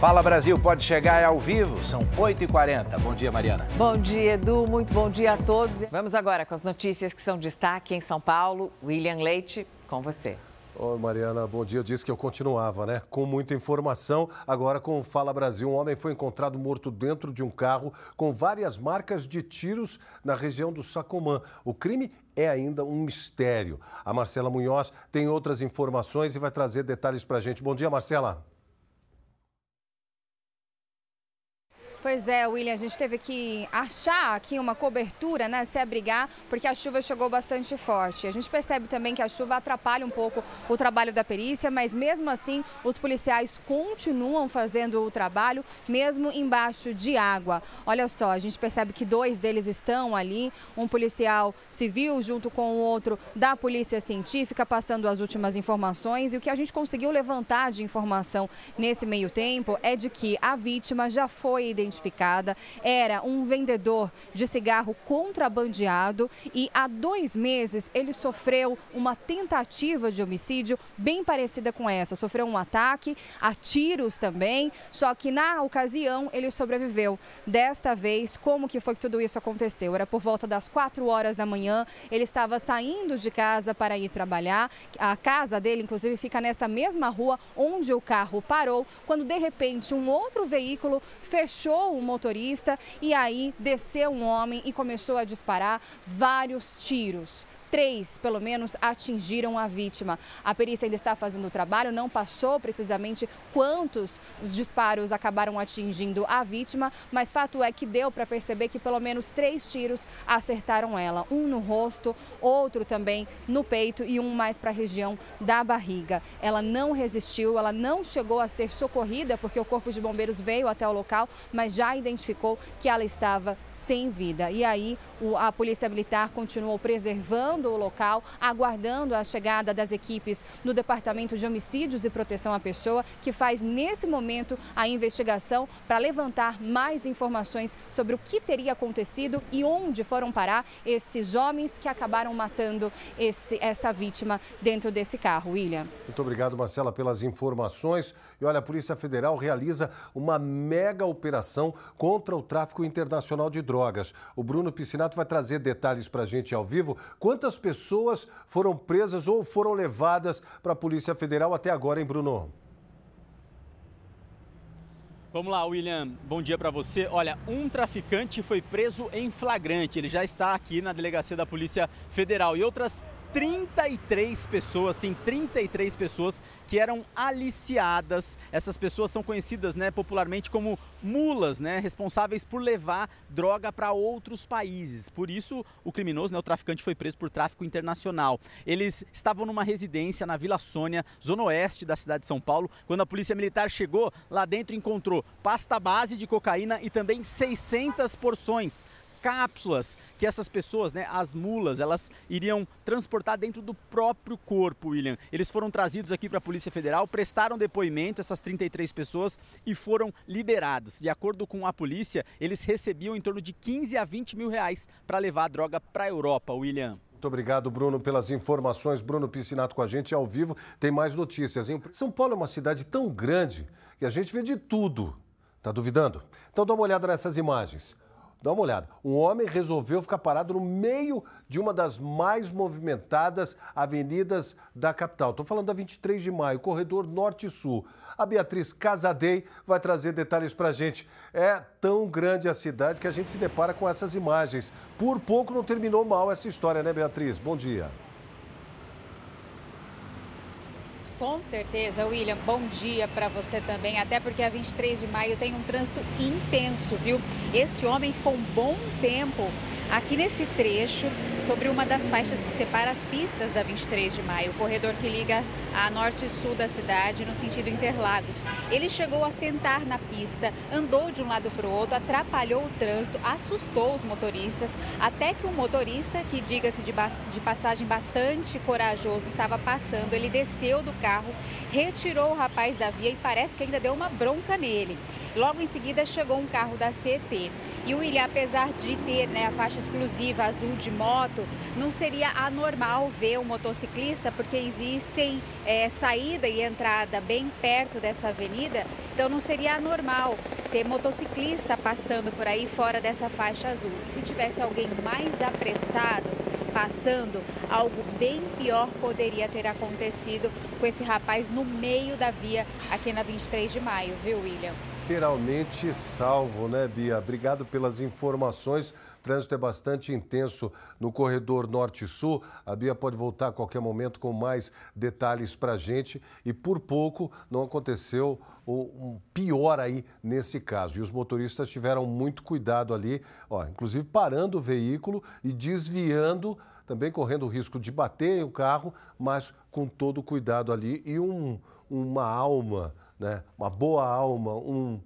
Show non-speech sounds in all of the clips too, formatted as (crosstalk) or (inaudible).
Fala Brasil pode chegar ao vivo, são 8h40. Bom dia, Mariana. Bom dia, Edu. Muito bom dia a todos. Vamos agora com as notícias que são destaque em São Paulo. William Leite, com você. Oi, Mariana, bom dia. Eu disse que eu continuava, né? Com muita informação. Agora, com o Fala Brasil, um homem foi encontrado morto dentro de um carro com várias marcas de tiros na região do Sacomã. O crime é ainda um mistério. A Marcela Munhoz tem outras informações e vai trazer detalhes para a gente. Bom dia, Marcela. Pois é, William, a gente teve que achar aqui uma cobertura, né, se abrigar, porque a chuva chegou bastante forte. A gente percebe também que a chuva atrapalha um pouco o trabalho da perícia, mas mesmo assim os policiais continuam fazendo o trabalho, mesmo embaixo de água. Olha só, a gente percebe que dois deles estão ali, um policial civil junto com o outro da polícia científica, passando as últimas informações. E o que a gente conseguiu levantar de informação nesse meio tempo é de que a vítima já foi identificada identificada. Era um vendedor de cigarro contrabandeado e há dois meses ele sofreu uma tentativa de homicídio bem parecida com essa. Sofreu um ataque a tiros também, só que na ocasião ele sobreviveu. Desta vez, como que foi que tudo isso aconteceu? Era por volta das 4 horas da manhã, ele estava saindo de casa para ir trabalhar. A casa dele, inclusive, fica nessa mesma rua onde o carro parou, quando de repente um outro veículo fechou o motorista e aí desceu um homem e começou a disparar vários tiros três, pelo menos, atingiram a vítima. A perícia ainda está fazendo o trabalho, não passou precisamente quantos os disparos acabaram atingindo a vítima, mas fato é que deu para perceber que pelo menos três tiros acertaram ela. Um no rosto, outro também no peito e um mais para a região da barriga. Ela não resistiu, ela não chegou a ser socorrida porque o Corpo de Bombeiros veio até o local, mas já identificou que ela estava sem vida. E aí a Polícia Militar continuou preservando o local, aguardando a chegada das equipes do Departamento de Homicídios e Proteção à Pessoa, que faz nesse momento a investigação para levantar mais informações sobre o que teria acontecido e onde foram parar esses homens que acabaram matando esse, essa vítima dentro desse carro. William. Muito obrigado, Marcela, pelas informações. E olha, a Polícia Federal realiza uma mega operação contra o tráfico internacional de drogas. O Bruno Piscinato vai trazer detalhes para a gente ao vivo. Quantas pessoas foram presas ou foram levadas para a Polícia Federal até agora, hein, Bruno? Vamos lá, William. Bom dia para você. Olha, um traficante foi preso em flagrante. Ele já está aqui na delegacia da Polícia Federal e outras 33 pessoas, sim, 33 pessoas que eram aliciadas. Essas pessoas são conhecidas, né, popularmente como mulas, né, responsáveis por levar droga para outros países. Por isso, o criminoso, né, o traficante foi preso por tráfico internacional. Eles estavam numa residência na Vila Sônia, zona oeste da cidade de São Paulo. Quando a polícia militar chegou, lá dentro encontrou pasta base de cocaína e também 600 porções cápsulas que essas pessoas, né, as mulas, elas iriam transportar dentro do próprio corpo, William. Eles foram trazidos aqui para a Polícia Federal, prestaram depoimento, essas 33 pessoas, e foram liberados. De acordo com a polícia, eles recebiam em torno de 15 a 20 mil reais para levar a droga para a Europa, William. Muito obrigado, Bruno, pelas informações. Bruno Piscinato com a gente ao vivo. Tem mais notícias. Hein? São Paulo é uma cidade tão grande que a gente vê de tudo. Tá duvidando? Então dá uma olhada nessas imagens. Dá uma olhada. Um homem resolveu ficar parado no meio de uma das mais movimentadas avenidas da capital. Estou falando da 23 de maio, corredor norte-sul. A Beatriz Casadei vai trazer detalhes para a gente. É tão grande a cidade que a gente se depara com essas imagens. Por pouco não terminou mal essa história, né, Beatriz? Bom dia. Com certeza, William. Bom dia para você também, até porque a 23 de maio tem um trânsito intenso, viu? Esse homem ficou um bom tempo aqui nesse trecho, sobre uma das faixas que separa as pistas da 23 de maio, o corredor que liga a norte e sul da cidade, no sentido Interlagos. Ele chegou a sentar na pista, andou de um lado para o outro, atrapalhou o trânsito, assustou os motoristas, até que um motorista, que diga-se de, de passagem bastante corajoso, estava passando, ele desceu do carro carro, retirou o rapaz da via e parece que ainda deu uma bronca nele. Logo em seguida chegou um carro da CET. E o William, apesar de ter né, a faixa exclusiva azul de moto, não seria anormal ver um motociclista, porque existem é, saída e entrada bem perto dessa avenida, então não seria anormal ter motociclista passando por aí fora dessa faixa azul. E se tivesse alguém mais apressado, passando, algo bem pior poderia ter acontecido com esse rapaz no meio da via aqui na 23 de maio, viu, William? Literalmente salvo, né, Bia? Obrigado pelas informações. O trânsito é bastante intenso no corredor norte-sul. A Bia pode voltar a qualquer momento com mais detalhes para a gente. E por pouco não aconteceu um pior aí nesse caso. E os motoristas tiveram muito cuidado ali, ó, inclusive parando o veículo e desviando, também correndo o risco de bater o carro, mas com todo o cuidado ali e um, uma alma né? uma boa alma, um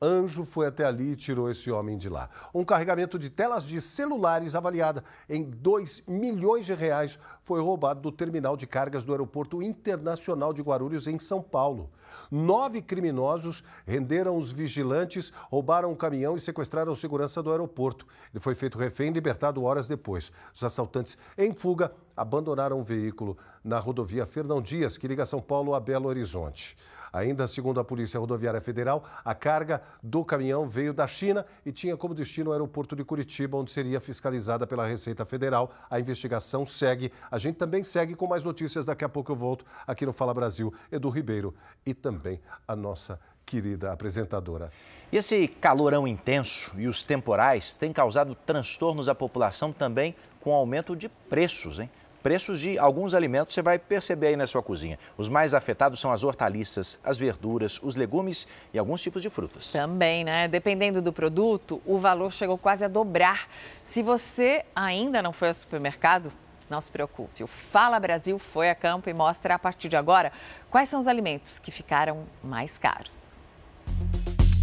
anjo foi até ali e tirou esse homem de lá. Um carregamento de telas de celulares avaliada em 2 milhões de reais foi roubado do terminal de cargas do Aeroporto Internacional de Guarulhos, em São Paulo. Nove criminosos renderam os vigilantes, roubaram o um caminhão e sequestraram a segurança do aeroporto. Ele foi feito refém e libertado horas depois. Os assaltantes, em fuga, abandonaram o veículo na rodovia Fernão Dias, que liga São Paulo a Belo Horizonte. Ainda segundo a Polícia Rodoviária Federal, a carga do caminhão veio da China e tinha como destino o aeroporto de Curitiba, onde seria fiscalizada pela Receita Federal. A investigação segue. A gente também segue com mais notícias. Daqui a pouco eu volto aqui no Fala Brasil. Edu Ribeiro e também a nossa querida apresentadora. Esse calorão intenso e os temporais têm causado transtornos à população também com aumento de preços, hein? Preços de alguns alimentos você vai perceber aí na sua cozinha. Os mais afetados são as hortaliças, as verduras, os legumes e alguns tipos de frutas. Também, né? Dependendo do produto, o valor chegou quase a dobrar. Se você ainda não foi ao supermercado, não se preocupe. O Fala Brasil foi a campo e mostra a partir de agora quais são os alimentos que ficaram mais caros.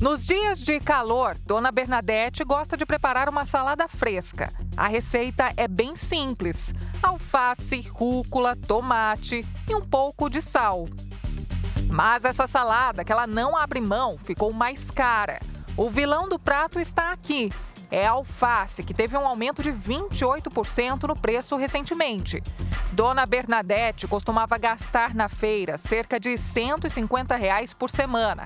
Nos dias de calor, Dona Bernadette gosta de preparar uma salada fresca. A receita é bem simples: alface, rúcula, tomate e um pouco de sal. Mas essa salada, que ela não abre mão, ficou mais cara. O vilão do prato está aqui. É a alface, que teve um aumento de 28% no preço recentemente. Dona Bernadette costumava gastar na feira cerca de 150 reais por semana.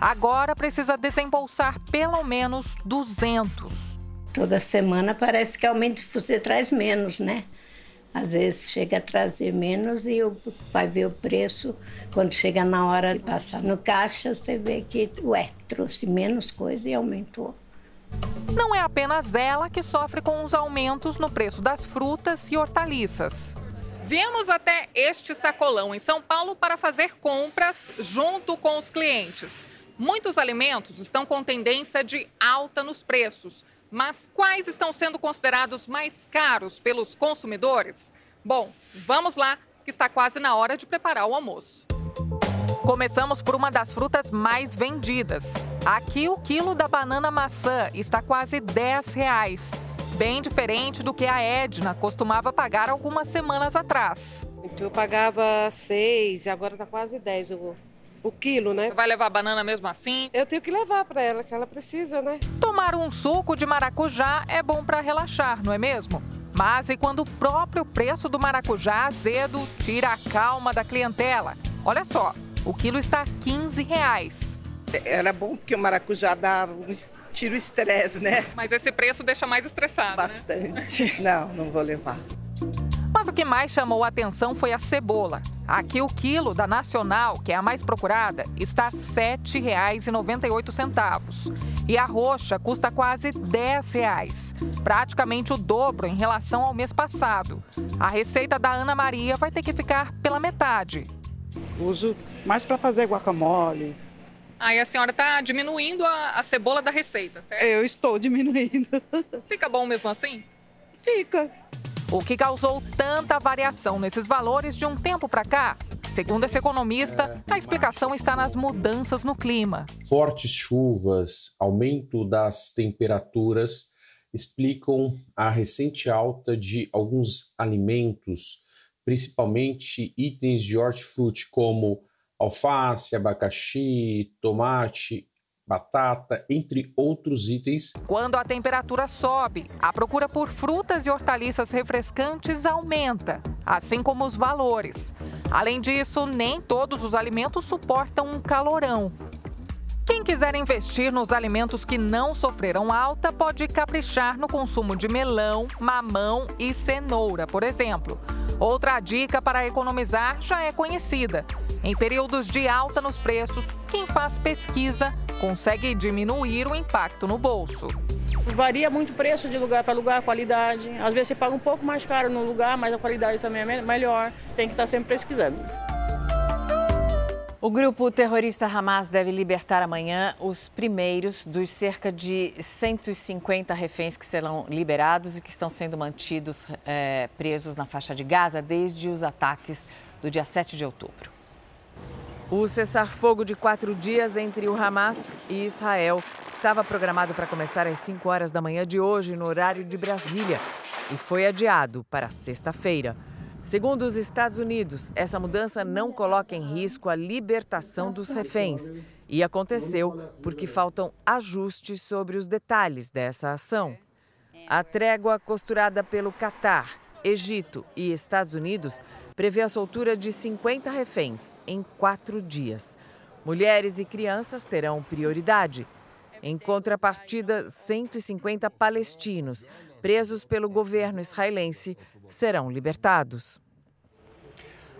Agora precisa desembolsar pelo menos 200. Toda semana parece que aumenta, você traz menos, né? Às vezes chega a trazer menos e vai ver o preço. Quando chega na hora de passar no caixa, você vê que, ué, trouxe menos coisa e aumentou. Não é apenas ela que sofre com os aumentos no preço das frutas e hortaliças. Viemos até este sacolão em São Paulo para fazer compras junto com os clientes. Muitos alimentos estão com tendência de alta nos preços, mas quais estão sendo considerados mais caros pelos consumidores? Bom, vamos lá, que está quase na hora de preparar o almoço. Começamos por uma das frutas mais vendidas. Aqui o quilo da banana maçã está quase 10 reais. Bem diferente do que a Edna costumava pagar algumas semanas atrás. Eu pagava 6 e agora está quase 10 o, o quilo, né? Vai levar banana mesmo assim? Eu tenho que levar para ela, que ela precisa, né? Tomar um suco de maracujá é bom para relaxar, não é mesmo? Mas e quando o próprio preço do maracujá azedo tira a calma da clientela? Olha só, o quilo está a 15 reais. Era bom porque o maracujá dá um tira o estresse, né? Mas esse preço deixa mais estressado. Né? Bastante. Né? Não, não vou levar. Mas o que mais chamou a atenção foi a cebola. Aqui o quilo da Nacional, que é a mais procurada, está R$ 7,98. E a roxa custa quase 10 reais, praticamente o dobro em relação ao mês passado. A receita da Ana Maria vai ter que ficar pela metade. Uso mais para fazer guacamole. Aí a senhora está diminuindo a, a, cebola da receita, certo? Eu estou diminuindo. (laughs) Fica bom mesmo assim? Fica. O que causou tanta variação nesses valores de um tempo para cá? Segundo esse economista, a explicação está nas mudanças no clima. Fortes chuvas, aumento das temperaturas explicam a recente alta de alguns alimentos, principalmente itens de hortifruti como alface, abacaxi, tomate, batata, entre outros itens. Quando a temperatura sobe, a procura por frutas e hortaliças refrescantes aumenta, assim como os valores. Além disso, nem todos os alimentos suportam um calorão. Quem quiser investir nos alimentos que não sofreram alta pode caprichar no consumo de melão, mamão e cenoura, por exemplo. Outra dica para economizar já é conhecida. Em períodos de alta nos preços, quem faz pesquisa consegue diminuir o impacto no bolso. Varia muito o preço de lugar para lugar, a qualidade. Às vezes você paga um pouco mais caro no lugar, mas a qualidade também é melhor. Tem que estar sempre pesquisando. O grupo terrorista Hamas deve libertar amanhã os primeiros dos cerca de 150 reféns que serão liberados e que estão sendo mantidos é, presos na faixa de Gaza desde os ataques do dia 7 de outubro. O cessar-fogo de quatro dias entre o Hamas e Israel estava programado para começar às 5 horas da manhã de hoje, no horário de Brasília, e foi adiado para sexta-feira. Segundo os Estados Unidos, essa mudança não coloca em risco a libertação dos reféns e aconteceu porque faltam ajustes sobre os detalhes dessa ação. A trégua costurada pelo Catar, Egito e Estados Unidos prevê a soltura de 50 reféns em quatro dias. Mulheres e crianças terão prioridade. Em contrapartida, 150 palestinos presos pelo governo israelense serão libertados.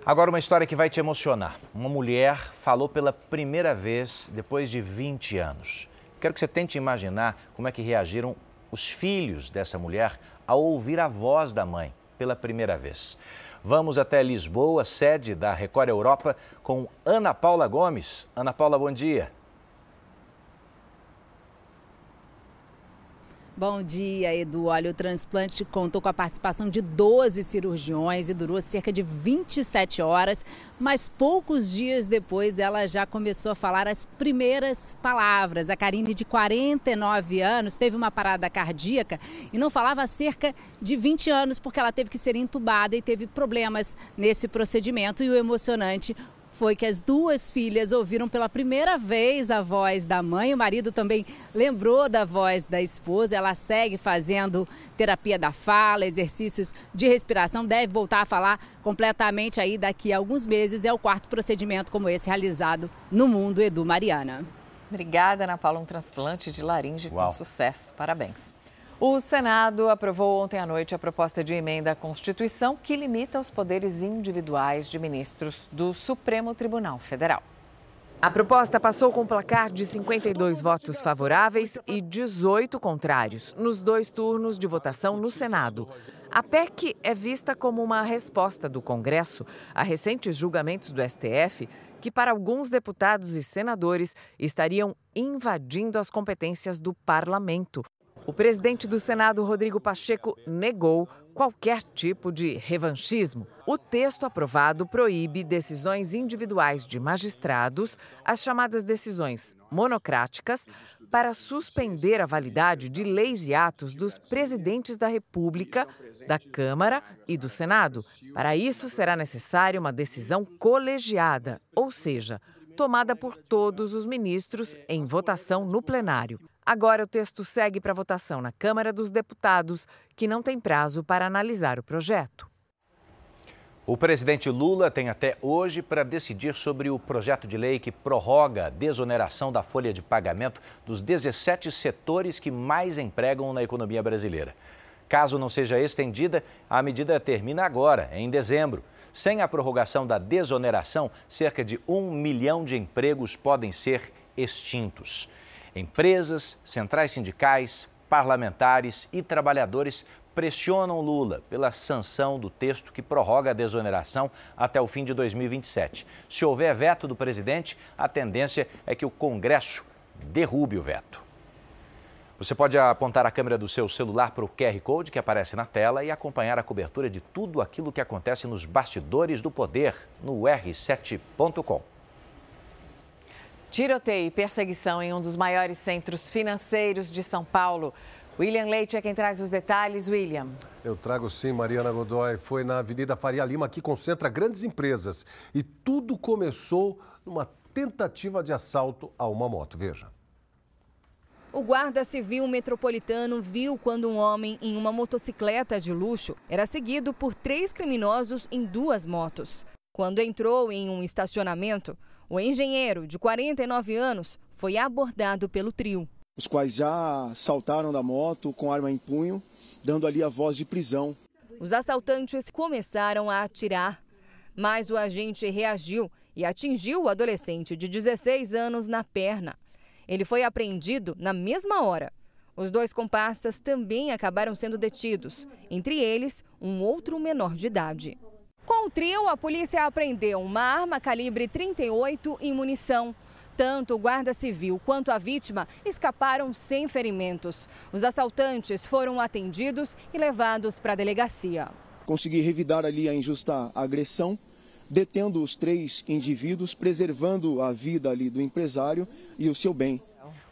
Agora, uma história que vai te emocionar. Uma mulher falou pela primeira vez depois de 20 anos. Quero que você tente imaginar como é que reagiram os filhos dessa mulher ao ouvir a voz da mãe pela primeira vez. Vamos até Lisboa, sede da Record Europa, com Ana Paula Gomes. Ana Paula, bom dia. Bom dia, Edu. Olha, o transplante contou com a participação de 12 cirurgiões e durou cerca de 27 horas, mas poucos dias depois ela já começou a falar as primeiras palavras. A Karine, de 49 anos, teve uma parada cardíaca e não falava há cerca de 20 anos porque ela teve que ser entubada e teve problemas nesse procedimento. E o emocionante foi que as duas filhas ouviram pela primeira vez a voz da mãe. O marido também lembrou da voz da esposa. Ela segue fazendo terapia da fala, exercícios de respiração. Deve voltar a falar completamente aí daqui a alguns meses. É o quarto procedimento como esse realizado no mundo, Edu Mariana. Obrigada, Ana Paula. Um transplante de laringe Uau. com sucesso. Parabéns. O Senado aprovou ontem à noite a proposta de emenda à Constituição que limita os poderes individuais de ministros do Supremo Tribunal Federal. A proposta passou com um placar de 52 votos favoráveis e 18 contrários nos dois turnos de votação no Senado. A PEC é vista como uma resposta do Congresso a recentes julgamentos do STF que, para alguns deputados e senadores, estariam invadindo as competências do parlamento. O presidente do Senado, Rodrigo Pacheco, negou qualquer tipo de revanchismo. O texto aprovado proíbe decisões individuais de magistrados, as chamadas decisões monocráticas, para suspender a validade de leis e atos dos presidentes da República, da Câmara e do Senado. Para isso, será necessária uma decisão colegiada, ou seja, tomada por todos os ministros em votação no plenário. Agora o texto segue para votação na Câmara dos Deputados, que não tem prazo para analisar o projeto. O presidente Lula tem até hoje para decidir sobre o projeto de lei que prorroga a desoneração da folha de pagamento dos 17 setores que mais empregam na economia brasileira. Caso não seja estendida, a medida termina agora, em dezembro. Sem a prorrogação da desoneração, cerca de um milhão de empregos podem ser extintos. Empresas, centrais sindicais, parlamentares e trabalhadores pressionam Lula pela sanção do texto que prorroga a desoneração até o fim de 2027. Se houver veto do presidente, a tendência é que o Congresso derrube o veto. Você pode apontar a câmera do seu celular para o QR Code que aparece na tela e acompanhar a cobertura de tudo aquilo que acontece nos bastidores do poder no r7.com. Tiroteio e perseguição em um dos maiores centros financeiros de São Paulo. William Leite é quem traz os detalhes. William. Eu trago sim, Mariana Godoy. Foi na Avenida Faria Lima, que concentra grandes empresas. E tudo começou numa tentativa de assalto a uma moto. Veja. O guarda civil metropolitano viu quando um homem em uma motocicleta de luxo era seguido por três criminosos em duas motos. Quando entrou em um estacionamento, o engenheiro, de 49 anos, foi abordado pelo trio. Os quais já saltaram da moto com arma em punho, dando ali a voz de prisão. Os assaltantes começaram a atirar, mas o agente reagiu e atingiu o adolescente de 16 anos na perna. Ele foi apreendido na mesma hora. Os dois comparsas também acabaram sendo detidos, entre eles um outro menor de idade. Com o trio, a polícia apreendeu uma arma calibre 38 e munição. Tanto o guarda civil quanto a vítima escaparam sem ferimentos. Os assaltantes foram atendidos e levados para a delegacia. Consegui revidar ali a injusta agressão, detendo os três indivíduos, preservando a vida ali do empresário e o seu bem.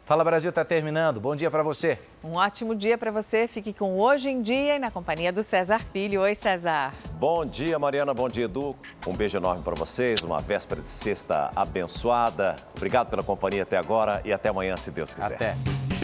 Fala Brasil está terminando. Bom dia para você. Um ótimo dia para você. Fique com Hoje em Dia e na companhia do César Filho. Oi, César. Bom dia, Mariana. Bom dia, Edu. Um beijo enorme para vocês. Uma véspera de sexta abençoada. Obrigado pela companhia até agora e até amanhã, se Deus quiser. Até.